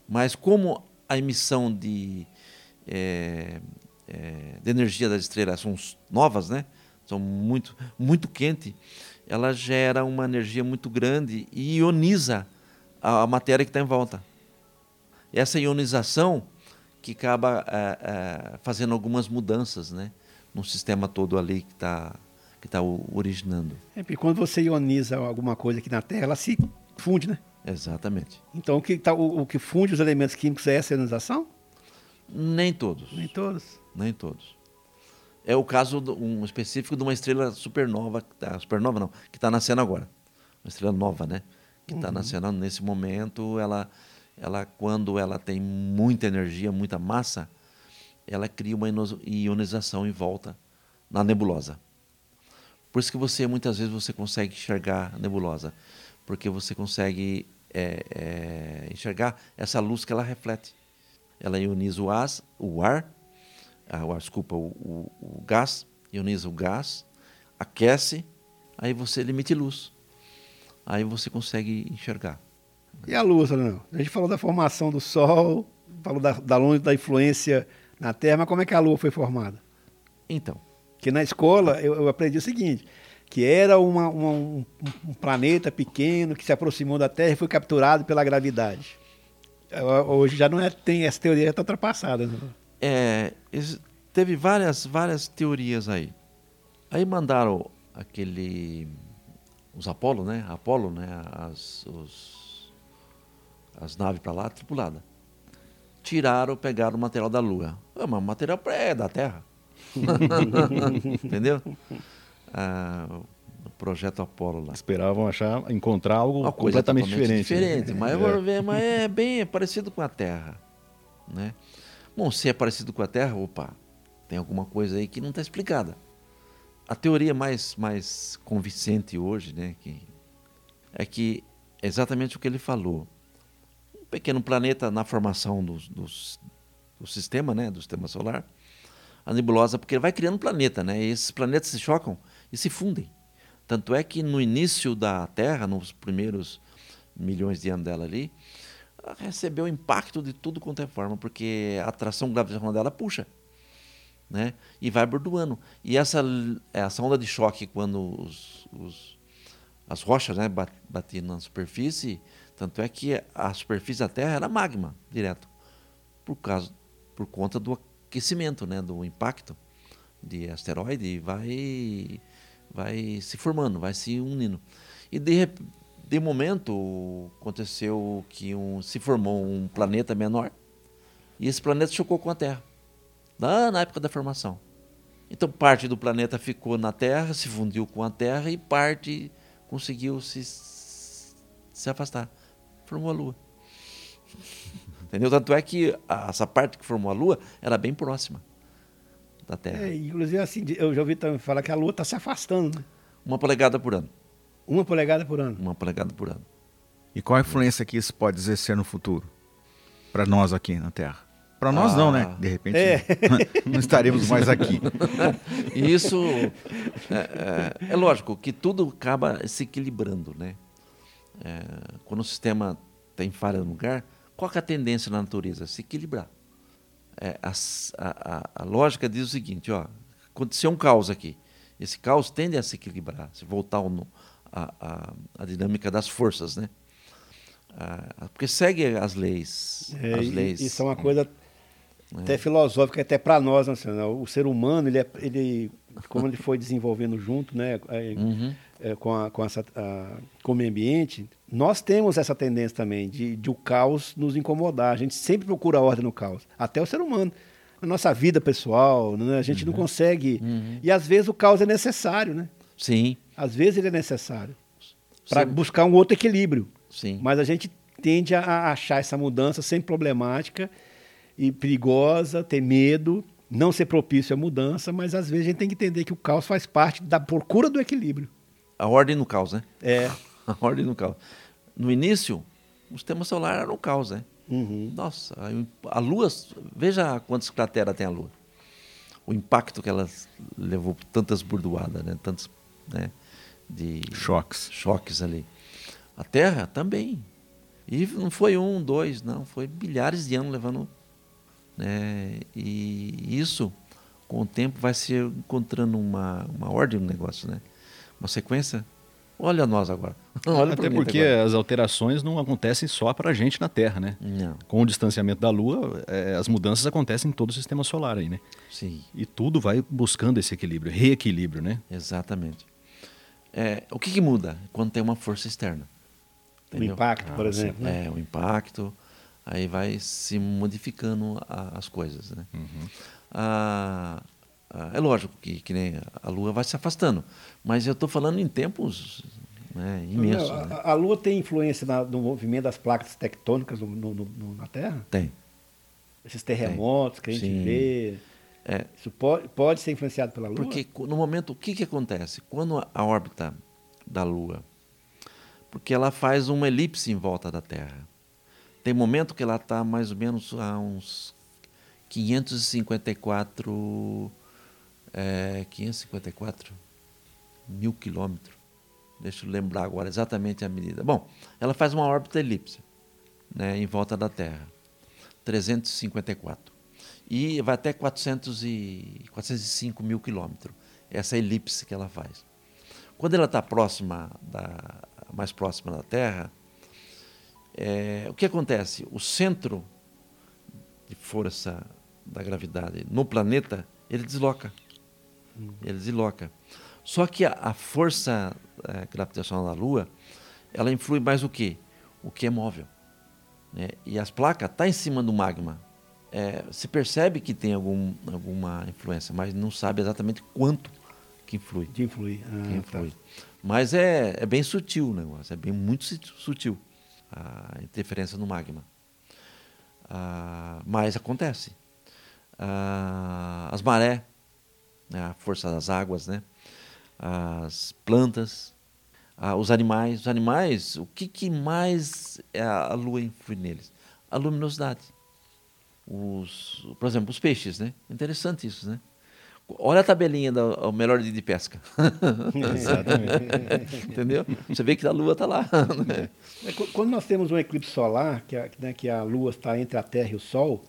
Mas como a emissão de, eh, eh, de energia das estrelas são novas, né? São muito, muito quente, ela gera uma energia muito grande e ioniza a, a matéria que está em volta. Essa ionização que acaba eh, eh, fazendo algumas mudanças né? no sistema todo ali que está que tá originando. É, porque quando você ioniza alguma coisa aqui na Terra, ela se funde, né? Exatamente. Então o que, tá, o, o que funde os elementos químicos é essa ionização? Nem todos. Nem todos. Nem todos. É o caso do- um específico de uma estrela supernova, que tá, supernova não, que está nascendo agora. Uma estrela nova, né? Que está nascendo nesse momento. Ela, ela, quando ela tem muita energia, muita massa, ela cria uma ionização em volta na nebulosa. Por isso que você muitas vezes você consegue enxergar a nebulosa, porque você consegue é, é, enxergar essa luz que ela reflete. Ela ioniza o, as, o ar, ah, o ar, desculpa, o, o- o gás, ioniza o gás, aquece, aí você emite luz. Aí você consegue enxergar. E a luz, não? A gente falou da formação do Sol, falou da, da longe da influência na Terra, mas como é que a Lua foi formada? Então, Porque na escola eu, eu aprendi o seguinte, que era uma- uma- um, um planeta pequeno que se aproximou da Terra e foi capturado pela gravidade. Eh, Hoje já não é, tem essa teoria já está ultrapassada. Né? É, teve várias, várias teorias aí. Aí mandaram aquele os Apolo, né? Apolo, né? As, os, as naves para lá tripulada. Tiraram, pegaram o material da Lua. Ah, mas o material é da Terra. Entendeu? Ah, o projeto Apolo lá. Esperavam achar, encontrar algo Uma coisa completamente totalmente diferente. né? diferente, mas, ver, mas é bem parecido com a Terra. Né? Bom, se é parecido com a Terra, opa, tem alguma coisa aí que não está explicada. A teoria mais, mais convincente hoje né, que, é que é exatamente o que ele falou. Um pequeno planeta na formação dos, do sistema, né, do sistema solar, a nebulosa, porque vai criando planeta, né? E esses planetas se chocam e se fundem. Tanto é que no início da Terra, nos primeiros milhões de anos dela ali, recebeu o impacto de tudo quanto é forma, porque a atração gravitacional dela puxa. Né? E vai bordoando. E essa, essa onda de choque, quando os, os, as rochas né, batiam na superfície, tanto é que a superfície da Terra era magma direto, por, causa, por conta do aquecimento, né, do impacto de asteroide, vai, vai se formando, vai se unindo. E de, de momento aconteceu que um, se formou um planeta menor e esse planeta chocou com a Terra, lá na época da formação. Então parte do planeta ficou na Terra, se fundiu com a Terra e parte conseguiu se, se afastar. Formou a Lua. Entendeu? Tanto é que a, essa parte que formou a Lua era bem próxima da Terra. É, inclusive, assim, eu já ouvi também falar que a Lua está se afastando. Né? Uma polegada por ano. Uma polegada por ano. Uma polegada por ano. E qual a influência que isso pode exercer no futuro? Para nós aqui na Terra? Para nós ah, não, né? Ah. De repente é. não estaremos mais aqui. Isso é, é, é, lógico que tudo acaba se equilibrando, né? É, quando o sistema tem falha no lugar, qual é a tendência na natureza? Se equilibrar. É, a, a, a, lógica diz o seguinte, ó, aconteceu um caos aqui. Esse caos tende a se equilibrar, se voltar ao, a, a, a dinâmica das forças, né? Ah, porque segue as leis. É, as leis. Isso é uma coisa é. até filosófica, até para nós, né? o ser humano, ele, é, ele, como ele foi desenvolvendo junto, né, é, uhum. é, com, a, com, essa, a, com o meio ambiente, nós temos essa tendência também de, de o caos nos incomodar. A gente sempre procura ordem no caos, até o ser humano. Na nossa vida pessoal, né? a gente uhum. não consegue. Uhum. E às vezes o caos é necessário, né? Sim. Às vezes ele é necessário para buscar um outro equilíbrio. Sim. Mas a gente tende a achar essa mudança sem problemática e perigosa, ter medo, não ser propício à mudança, mas às vezes a gente tem que entender que o caos faz parte da procura do equilíbrio. A ordem no caos, né? É. A ordem no caos. No início, o sistema solar era um caos, né? Uhum. Nossa, a Lua, veja quantas crateras tem a Lua. O impacto que ela levou tantas burdoadas, né? Tantos, né? De choques. Choques ali. A Terra também. E não foi um, dois, não, foi milhares de anos levando. Né? E isso, com o tempo, vai se encontrando uma, uma ordem no negócio, né? Uma sequência. Olha nós agora. Olha Até porque agora. as alterações não acontecem só para a gente na Terra, né? Não. Com o distanciamento da Lua, é, as mudanças acontecem em todo o sistema solar aí, né? Sim. E tudo vai buscando esse equilíbrio, reequilíbrio, né? Exatamente. É, o que, que muda quando tem uma força externa? Entendeu? O impacto, por ah, exemplo. Né? É, o impacto. Aí vai se modificando a, as coisas. Né? Uhum. Ah, ah, é lógico que, que nem a Lua vai se afastando, mas eu estou falando em tempos né, imensos. Não, a, né? a, Lua tem influência na, no movimento das placas tectônicas no, no, no, na Terra? Tem. Esses terremotos tem. que a gente Sim. vê. É. Isso pode, pode ser influenciado pela Lua? Porque no momento, o que, que acontece? Quando a órbita da Lua porque ela faz uma elipse em volta da Terra. Tem momento que ela está mais ou menos a uns 554, é, 554 mil quilômetros. Deixa eu lembrar agora exatamente a medida. Bom, ela faz uma órbita elipse né, em volta da Terra, 354. E vai até 400 e, 405 mil quilômetros, essa elipse que ela faz. Quando ela está próxima da, mais próxima da Terra, é, o que acontece? O centro de força da gravidade no planeta, ele desloca. Hum. Ele desloca. Só que a, a força é, gravitacional da Lua, ela influi mais o quê? O que é móvel. Né? E as placas estão tá em cima do magma. É, se percebe que tem algum, alguma influência, mas não sabe exatamente quanto que influi. De influir. Ah, que influi. Tá. Mas é, é bem sutil o negócio, é bem muito sutil a interferência no magma. Ah, mas acontece. Ah, as marés, né, a força das águas, né, as plantas, ah, os animais. Os animais, o que, que mais a lua influi neles? A luminosidade. Os, por exemplo, os peixes, né? Interessante isso, né? Olha a tabelinha do melhor dia de pesca. Exatamente. Entendeu? Você vê que a Lua está lá. Né? É. Quando nós temos um eclipse solar, que a, né, que a Lua está entre a Terra e o Sol,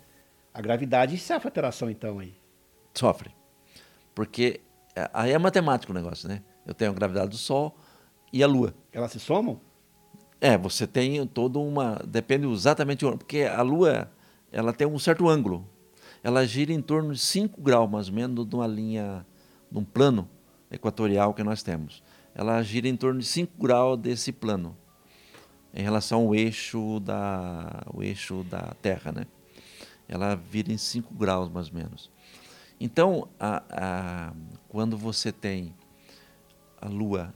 a gravidade sofre alteração então aí? Sofre. Porque é, aí é matemático o negócio, né? Eu tenho a gravidade do Sol e a Lua. Elas se somam? É, você tem todo uma. Depende exatamente Porque a Lua ela tem um certo ângulo ela gira em torno de 5 graus, mais ou menos, de uma linha, de um plano equatorial que nós temos. Ela gira em torno de 5 graus desse plano, em relação ao eixo da, o eixo da Terra. Né? Ela vira em 5 graus, mais ou menos. Então, a, a, quando você tem a Lua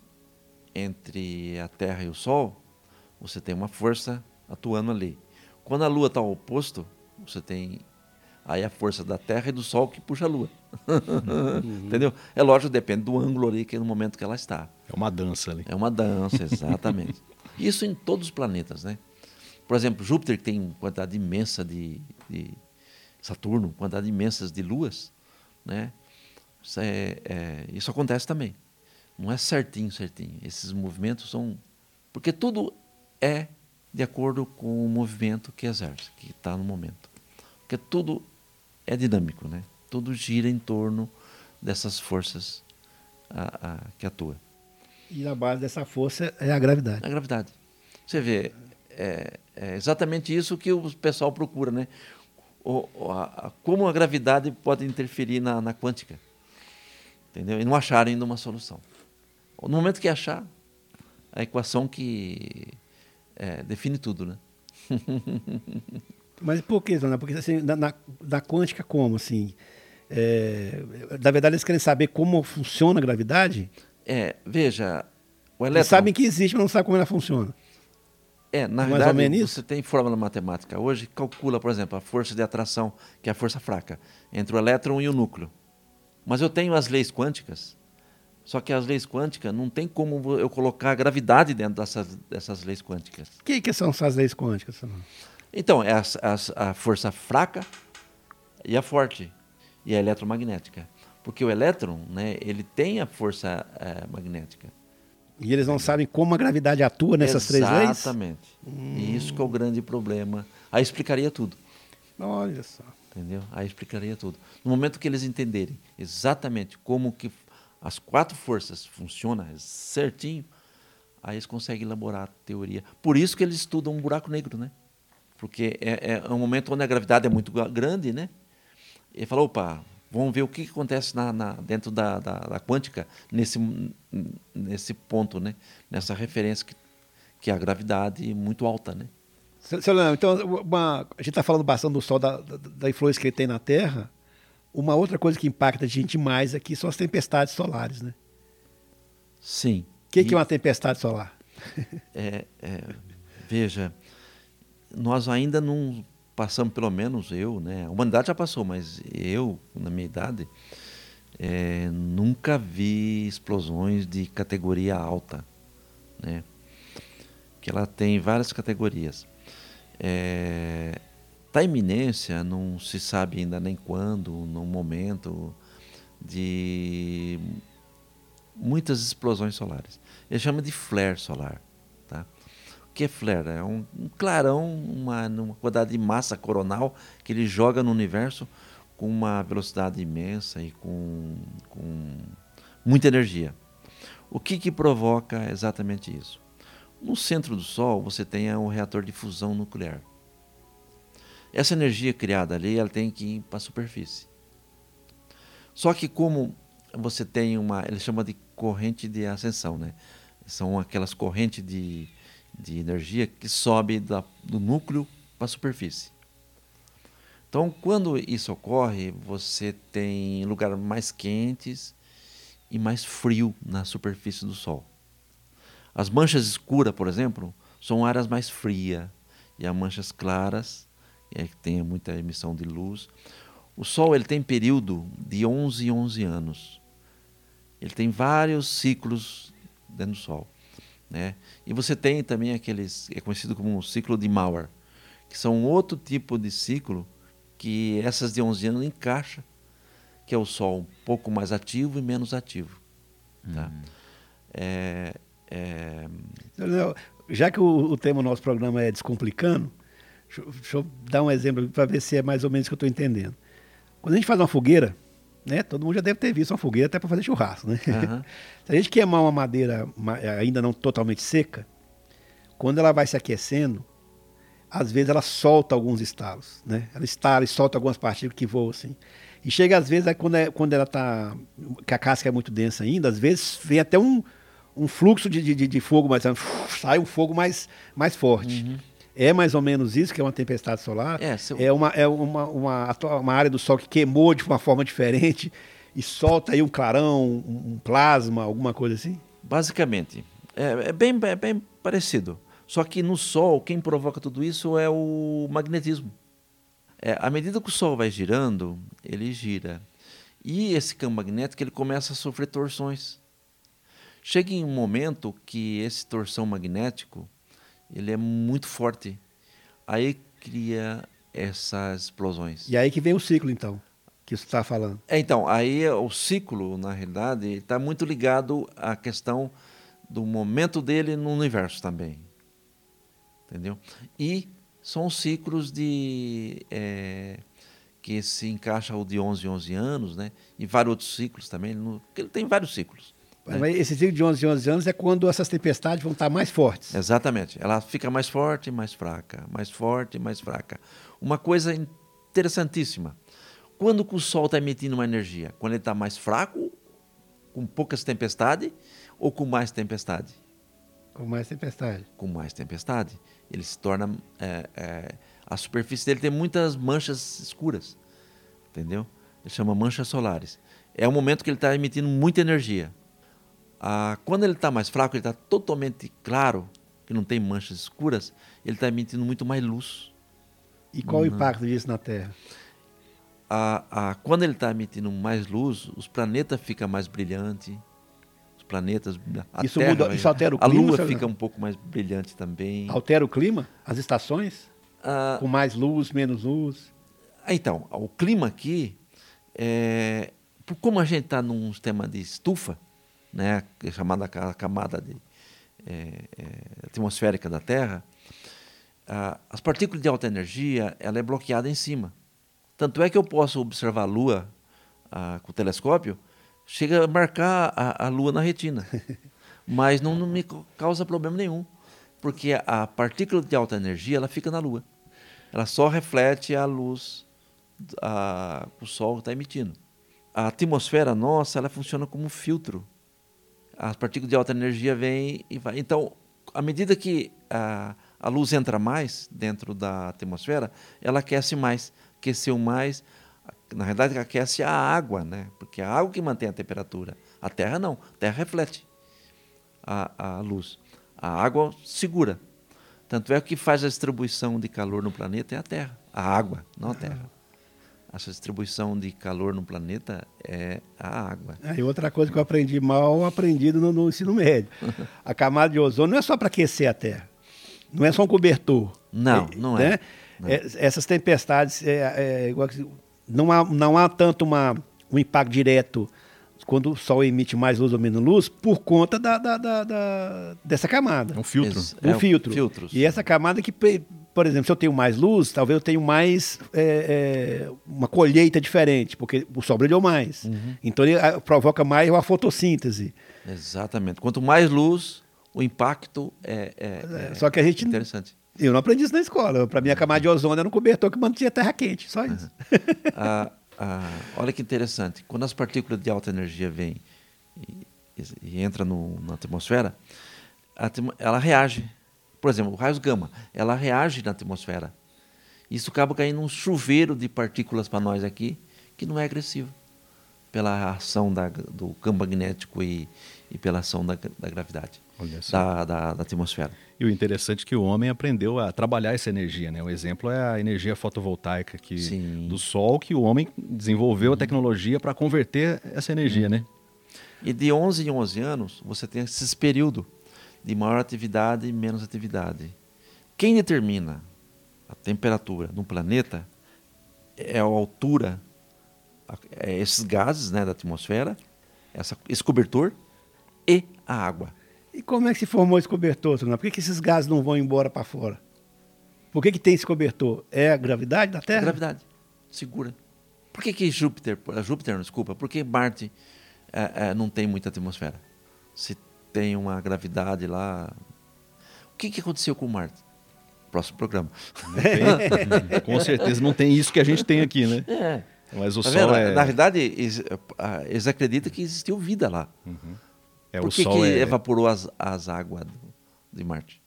entre a Terra e o Sol, você tem uma força atuando ali. Quando a Lua está ao oposto, você tem Aí a força da Terra e do Sol que puxa a Lua. Uhum. Entendeu? É lógico, depende do ângulo ali, que é no momento que ela está. É uma dança ali. É uma dança, exatamente. Isso em todos os planetas, né? Por exemplo, Júpiter, que tem uma quantidade imensa de, de Saturno, quantidade imensa de luas, né? Isso, é, é, isso acontece também. Não é certinho, certinho. Esses movimentos são. Porque tudo é de acordo com o movimento que exerce, que está no momento. Porque tudo é dinâmico, né? Tudo gira em torno dessas forças a, a, que atuam. E na base dessa força é a gravidade. A gravidade. Você vê, é, é exatamente isso que o pessoal procura, né? O, a, como a gravidade pode interferir na, na quântica. Entendeu? E não acharam ainda uma solução. No momento que achar, a equação que é, define tudo, né? Mas por que, Zona? Porque assim, na, na, quântica como, assim? É, na verdade, eles querem saber como funciona a gravidade? É, veja, o elétron... Eles sabem que existe, mas não sabem como ela funciona. É, na Mais verdade, você tem fórmula matemática hoje que calcula, por exemplo, a força de atração, que é a força fraca, entre o elétron e o núcleo. Mas eu tenho as leis quânticas, só que as leis quânticas não tem como eu colocar a gravidade dentro dessas, dessas leis quânticas. O que, que, são essas leis quânticas? Então, é a, a, a, força fraca e a forte, e a eletromagnética. Porque o elétron, né, ele tem a força é, magnética. E eles não sabem como a gravidade atua nessas Exatamente. três leis? Exatamente. Hum. E isso que é o grande problema. Aí explicaria tudo. Olha só. Entendeu? Aí explicaria tudo. No momento que eles entenderem exatamente como que as quatro forças funcionam certinho, aí eles conseguem elaborar a teoria. Por isso que eles estudam um buraco negro, né? Porque é, é um momento onde a gravidade é muito grande, né? Ele falou, opa, vamos ver o que acontece na, na dentro da, da, da, quântica nesse, nesse ponto, né? Nessa referência que, que é a gravidade muito alta, né? Seu Leandro, então, uma, a gente está falando bastante do Sol, da, da, da, influência que ele tem na Terra. Uma outra coisa que impacta a gente mais aqui são as tempestades solares, né? Sim. O que, e... que é uma tempestade solar? É, é, veja, nós ainda não passamos, pelo menos eu, né? A humanidade já passou, mas eu, na minha idade, é, nunca vi explosões de categoria alta, né? Que ela tem várias categorias. É, tá iminência, não se sabe ainda nem quando, no momento de muitas explosões solares. Ele chama de flare solar que flare? É um, um clarão, uma, uma quantidade de massa coronal que ele joga no universo com uma velocidade imensa e com, com muita energia. O que, que provoca exatamente isso? No centro do Sol você tem um reator de fusão nuclear. Essa energia criada ali ela tem que ir para a superfície. Só que como você tem uma, ele chama de corrente de ascensão, né? São aquelas correntes de, de energia que sobe da, do núcleo para a superfície. Então, quando isso ocorre, você tem lugares mais quentes e mais frio na superfície do Sol. As manchas escuras, por exemplo, são áreas mais frias e as manchas claras, é que tem muita emissão de luz. O Sol ele tem período de 11 e 11 anos. Ele tem vários ciclos dentro do Sol. Né? E você tem também aqueles, é conhecido como o ciclo de Mauer, que são outro tipo de ciclo que essas de 11 anos encaixa que é o Sol um pouco mais ativo e menos ativo. Tá? Uhum. É, é... Já que o, o tema do nosso programa é Descomplicando, deixa, deixa eu dar um exemplo para ver se é mais ou menos o que eu estou entendendo. Quando a gente faz uma fogueira, né, todo mundo já deve ter visto uma fogueira até para fazer churrasco. Né? Uhum. se a gente queimar uma madeira ainda não totalmente seca, quando ela vai se aquecendo, às vezes ela solta alguns estalos, né? Ela estala e solta algumas partículas que voam assim. E chega às vezes, quando, é, quando ela está, que a casca é muito densa ainda, às vezes vem até um, um fluxo de, de, de fogo, mas sai um fogo mais, mais forte. Uhum. É mais ou menos isso que é uma tempestade solar. É, seu... é, uma, é uma, uma, uma, área do Sol que queimou de uma forma diferente e solta aí um clarão, um, plasma, alguma coisa assim? Basicamente. É, é bem, é bem parecido. Só que no Sol, quem provoca tudo isso é o magnetismo. É, à medida que o Sol vai girando, ele gira. E esse campo magnético ele começa a sofrer torções. Chega em um momento que esse torção magnético ele é muito forte. Aí cria essas explosões. E aí que vem o ciclo, então, que você está falando. É, então, aí o ciclo, na realidade, está muito ligado à questão do momento dele no universo também entendeu? E são ciclos de é, que se encaixa o de 11 11 anos, né? E vários outros ciclos também, no, ele tem vários ciclos. Né? Mas esse ciclo de 11 11 anos é quando essas tempestades vão estar mais fortes. Exatamente. Ela fica mais forte e mais fraca, mais forte e mais fraca. Uma coisa interessantíssima. Quando o Sol está emitindo uma energia? Quando ele está mais fraco, com poucas tempestades, ou com mais tempestade? Com mais tempestade. Com mais tempestade ele se torna. É, é, a superfície dele tem muitas manchas escuras, entendeu? Ele chama manchas solares. É o momento que ele está emitindo muita energia. Ah, quando ele está mais fraco, ele está totalmente claro, que não tem manchas escuras, ele está emitindo muito mais luz. E qual o impacto disso na Terra? Ah, ah, quando ele está emitindo mais luz, os planetas ficam mais brilhantes planetas. A isso, Terra, muda, isso altera o clima? A Lua fica um pouco mais brilhante também. Altera o clima? As estações? Ah, Com mais luz, menos luz? Então, o clima aqui, é, como a gente está num sistema de estufa, né, chamada camada de, é, é, atmosférica da Terra, as partículas de alta energia ela é bloqueada em cima. Tanto é que eu posso observar a Lua com o telescópio chega a marcar a, a lua na retina. Mas não, não, me causa problema nenhum, porque a, a, partícula de alta energia ela fica na lua. Ela só reflete a luz a, o sol está emitindo. A atmosfera nossa ela funciona como um filtro. As partículas de alta energia vêm e vai. Então, à medida que a, a luz entra mais dentro da atmosfera, ela aquece mais. Aqueceu mais, na realidade aquece a água, né? porque é a água que mantém a temperatura. A terra não, a terra reflete a, a luz. A água segura. Tanto é que faz a distribuição de calor no planeta é a terra, a água, não a terra. Essa distribuição de calor no planeta é a água. É, e outra coisa que eu aprendi mal, aprendido no, no ensino médio. a camada de ozônio não é só para aquecer a terra. Não é só um cobertor. Não, é, não é. Né? Não. É, essas tempestades, é, é, igual não há, não há tanto uma, um impacto direto quando o Sol emite mais luz ou menos luz por conta da, da, da, da dessa camada. É um filtro. um é filtro. Filtros. E essa camada que, por exemplo, se eu tenho mais luz, talvez eu tenha mais é, é, uma colheita diferente, porque o Sol brilhou mais. Uhum. Então ele provoca mais a fotossíntese. Exatamente. Quanto mais luz, o impacto é, é, é Só que a gente interessante. Eu não aprendi isso na escola. Para mim, a camada de ozônio era um cobertor que mantinha a terra quente, só isso. Uhum. ah, ah, olha que interessante. Quando as partículas de alta energia vêm e, e entram no, na atmosfera, ela reage. Por exemplo, o raio gama, ela reage na atmosfera. Isso acaba caindo um chuveiro de partículas para nós aqui, que não é agressivo, pela ação da, do campo magnético e, e pela ação da, da gravidade, da, da, da atmosfera. E o interessante é que o homem aprendeu a trabalhar essa energia, né? O exemplo é a energia fotovoltaica que, do sol, que o homem desenvolveu uhum. a tecnologia para converter essa energia, uhum. né? E de 11 em 11 anos, você tem esses períodos de maior atividade e menos atividade. Quem determina a temperatura no planeta é a altura é, esses gases né, da atmosfera, essa, esse cobertor e a água. E como é que se formou esse cobertor, Por que, que esses gases não vão embora para fora? Por que, que tem esse cobertor? É a gravidade da Terra? A gravidade. Segura. Por que, que Júpiter, Júpiter, não, desculpa, por que Marte é, é, não tem muita atmosfera? Se tem uma gravidade lá. O que, que aconteceu com Marte? Próximo programa. com certeza não tem isso que a gente tem aqui, né? É. Mas o tá Sol é... Na verdade, eles, eles, acreditam que existiu vida lá. Uhum. É, Por que, que é... evaporou as, as águas de Marte?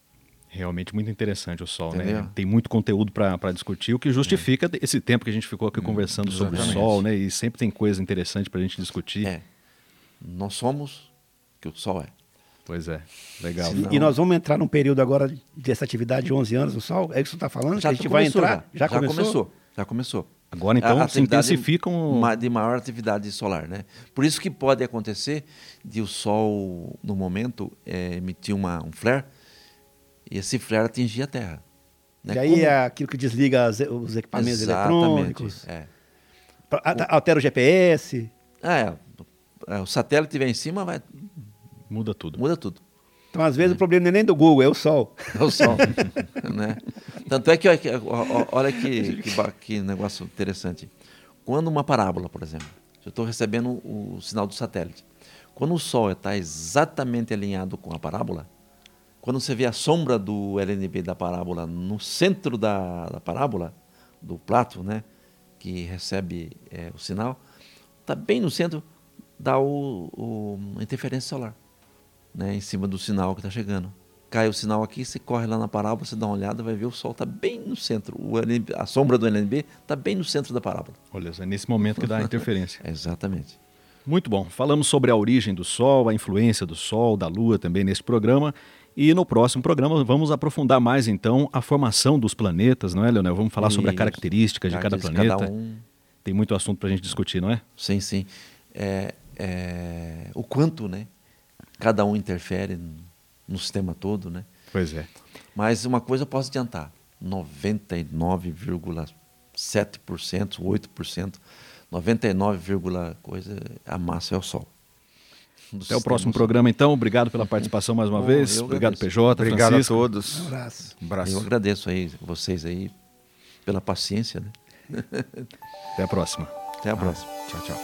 Realmente muito interessante o Sol, né? Entendeu? né? Tem muito conteúdo para discutir, o que justifica é. esse tempo que a gente ficou aqui hum, conversando sobre o Sol, né? E sempre tem coisa interessante para a gente discutir. É. Nós somos que o Sol é. Pois é, legal. E nós vamos entrar num período agora dessa atividade de 11 anos no Sol? É isso que você está falando? Já a gente vai entrar? Já, já começou? começou? Já começou. Agora então se intensificam... De maior atividade solar, né? Por isso que pode acontecer de o Sol, no momento, é, emitir uma, um flare e esse flare atingir a Terra. Né? E aí Como... é aquilo que desliga as, os equipamentos Exatamente, eletrônicos. É. Altera o GPS. É, é, o satélite estiver em cima, vai. Muda tudo. Muda tudo. Então, às vezes, é. o problema não é nem do Google, é o Sol. É o Sol. né? Tanto é que, olha que, que, que, negócio interessante. Quando uma parábola, por exemplo, eu estou recebendo o sinal do satélite. Quando o Sol está exatamente alinhado com a parábola, quando você vê a sombra do LNB da parábola no centro da, da parábola, do prato, né, que recebe é, o sinal, está bem no centro, dá o, o, interferência solar, né, em cima do sinal que está chegando. Cai o sinal aqui, você corre lá na parábola, você dá uma olhada, vai ver o Sol está bem no centro. O LNB, a sombra do LNB está bem no centro da parábola. Olha, é nesse momento que dá a interferência. Exatamente. Muito bom. Falamos sobre a origem do Sol, a influência do Sol, da Lua também nesse programa. E no próximo programa vamos aprofundar mais então a formação dos planetas, não é, Leonel? Vamos falar Isso. sobre a característica de cada planeta. Cada um... Tem muito assunto para a gente discutir, não é? Sim, sim. É, é, o quanto, né? Cada um interfere no sistema todo, né? Pois é. Mas uma coisa eu posso adiantar: 99,7%, 8%, 99, coisa a massa é o Sol. Até o próximo programa, então. Obrigado pela participação mais uma Bom, vez. Obrigado, PJ. Obrigado Francisco. a todos. Um abraço. Um abraço. Eu agradeço aí vocês aí pela paciência. Né? Até a próxima. Até a próxima. Ah, tchau, tchau.